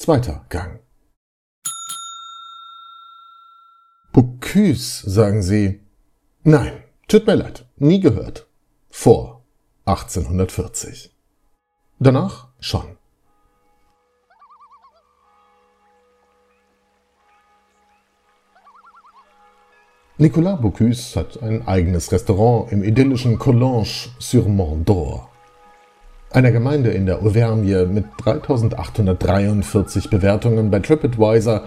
Zweiter Gang. Bocuse, sagen Sie. Nein, tut mir leid, nie gehört. Vor 1840. Danach schon. Nicolas Bocuse hat ein eigenes Restaurant im idyllischen Collonges sur Mont d'Or. Einer Gemeinde in der Auvergne mit 3843 Bewertungen bei TripAdvisor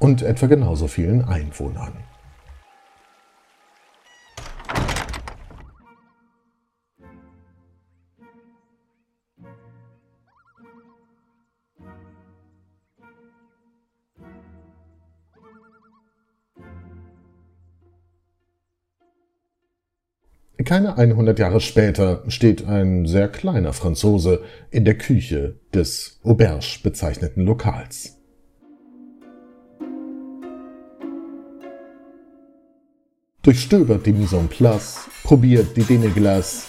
und etwa genauso vielen Einwohnern. Keine 100 Jahre später steht ein sehr kleiner Franzose in der Küche des Auberge bezeichneten Lokals. Durchstöbert die Mise en place, probiert die Deneglas,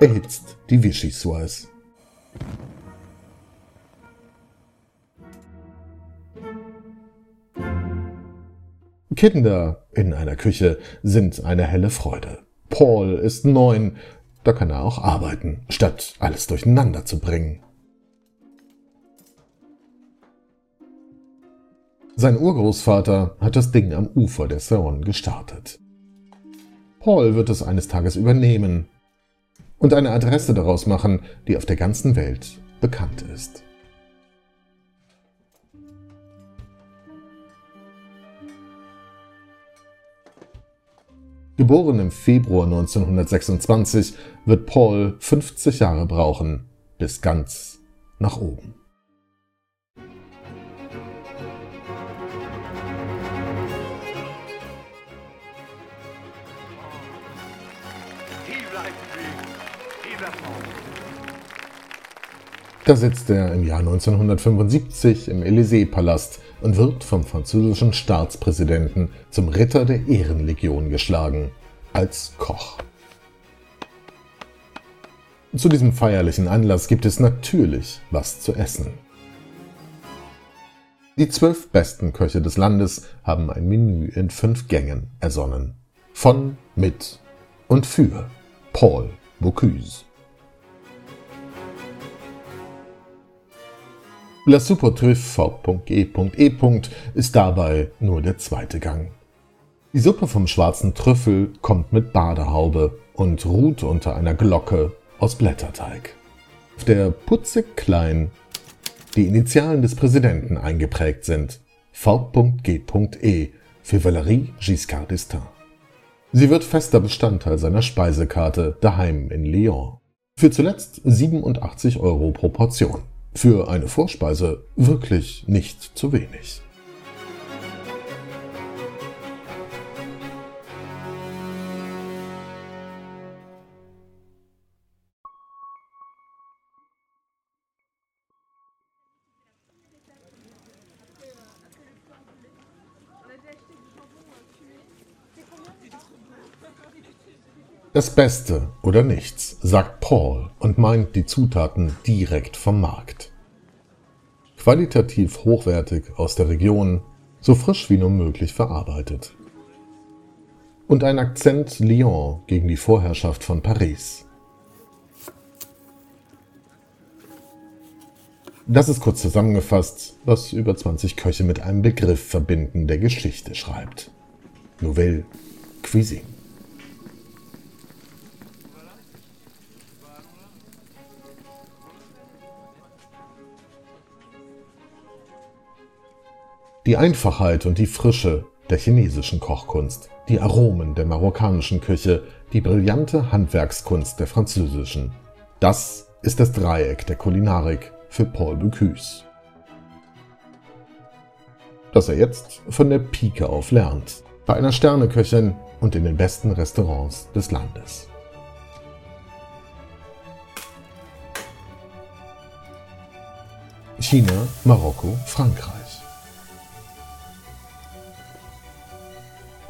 erhitzt die Vichyssoise. Kinder in einer Küche sind eine helle Freude. Paul ist neun, da kann er auch arbeiten, statt alles durcheinander zu bringen. Sein Urgroßvater hat das Ding am Ufer der Saône gestartet. Paul wird es eines Tages übernehmen und eine Adresse daraus machen, die auf der ganzen Welt bekannt ist. Geboren im Februar 1926, wird Paul 50 Jahre brauchen, bis ganz nach oben. Da sitzt er im Jahr 1975 im Élysée-Palast und wird vom französischen Staatspräsidenten zum Ritter der Ehrenlegion geschlagen, als Koch. Zu diesem feierlichen Anlass gibt es natürlich was zu essen. Die zwölf besten Köche des Landes haben ein Menü in fünf Gängen ersonnen. Von, mit und für Paul Bocuse. La Super Trüff V.E.E. ist dabei nur der zweite Gang. Die Suppe vom schwarzen Trüffel kommt mit Badehaube und ruht unter einer Glocke aus Blätterteig, auf der putzig klein die Initialen des Präsidenten eingeprägt sind. V.G.E. für Valérie Giscard d'Estaing. Sie wird fester Bestandteil seiner Speisekarte daheim in Lyon. Für zuletzt 87 Euro pro Portion. Für eine Vorspeise wirklich nicht zu wenig. Das Beste oder nichts, sagt Paul und meint die Zutaten direkt vom Markt. Qualitativ hochwertig aus der Region, so frisch wie nur möglich verarbeitet. Und ein Akzent Lyon gegen die Vorherrschaft von Paris. Das ist kurz zusammengefasst, was über 20 Köche mit einem Begriff verbinden, der Geschichte schreibt. Nouvelle Cuisine. Die Einfachheit und die Frische der chinesischen Kochkunst, die Aromen der marokkanischen Küche, die brillante Handwerkskunst der französischen. Das ist das Dreieck der Kulinarik für Paul Bocuse. Das er jetzt von der Pike auf lernt, bei einer Sterneköchin und in den besten Restaurants des Landes. China, Marokko, Frankreich.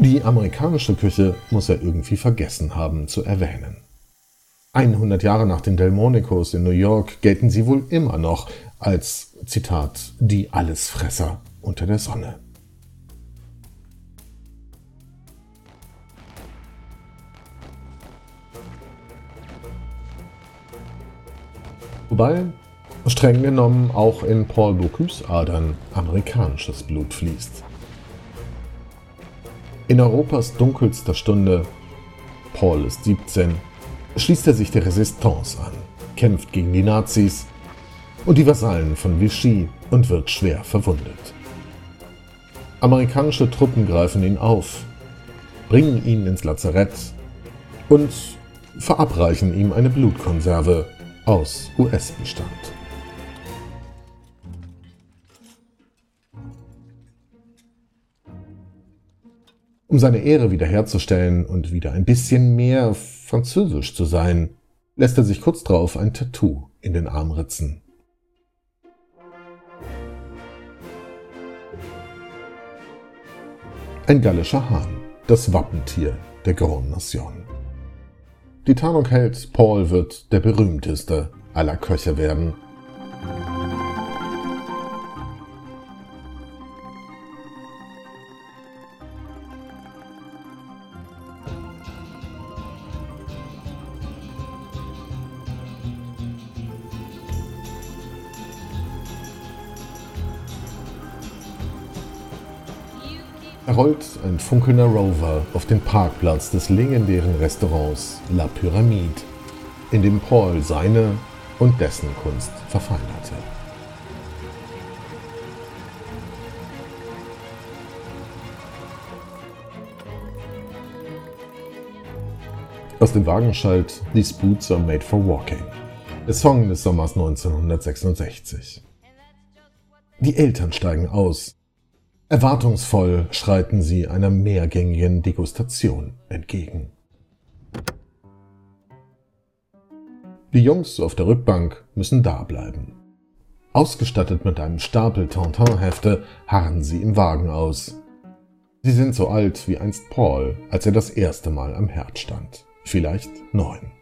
Die amerikanische Küche muss er irgendwie vergessen haben zu erwähnen. 100 Jahre nach den Delmonicos in New York gelten sie wohl immer noch als Zitat, die Allesfresser unter der Sonne. Wobei streng genommen auch in Paul Bocuse Adern amerikanisches Blut fließt. In Europas dunkelster Stunde, Paul ist 17, schließt er sich der Resistance an, kämpft gegen die Nazis und die Vasallen von Vichy und wird schwer verwundet. Amerikanische Truppen greifen ihn auf, bringen ihn ins Lazarett und verabreichen ihm eine Blutkonserve aus US-Bestand. Um seine Ehre wiederherzustellen und wieder ein bisschen mehr französisch zu sein, lässt er sich kurz darauf ein Tattoo in den Arm ritzen. Ein gallischer Hahn, das Wappentier der Grand Nation. Die Tarnung hält, Paul wird der berühmteste aller Köche werden rollt ein funkelnder Rover auf den Parkplatz des legendären Restaurants La Pyramide, in dem Paul seine und dessen Kunst verfeinerte. Aus dem Wagen schallt These Boots are made for walking, der Song des Sommers 1966. Die Eltern steigen aus, Erwartungsvoll schreiten sie einer mehrgängigen Degustation entgegen. Die Jungs auf der Rückbank müssen dableiben. Ausgestattet mit einem Stapel Tintin-Hefte harren sie im Wagen aus. Sie sind so alt wie einst Paul, als er das erste Mal am Herd stand. Vielleicht neun.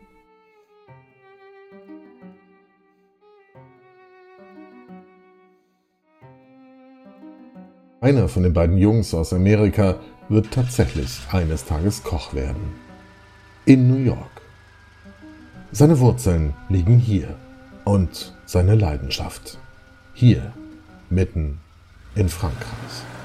Einer von den beiden Jungs aus Amerika wird tatsächlich eines Tages Koch werden. In New York. Seine Wurzeln liegen hier und seine Leidenschaft hier, mitten in Frankreich.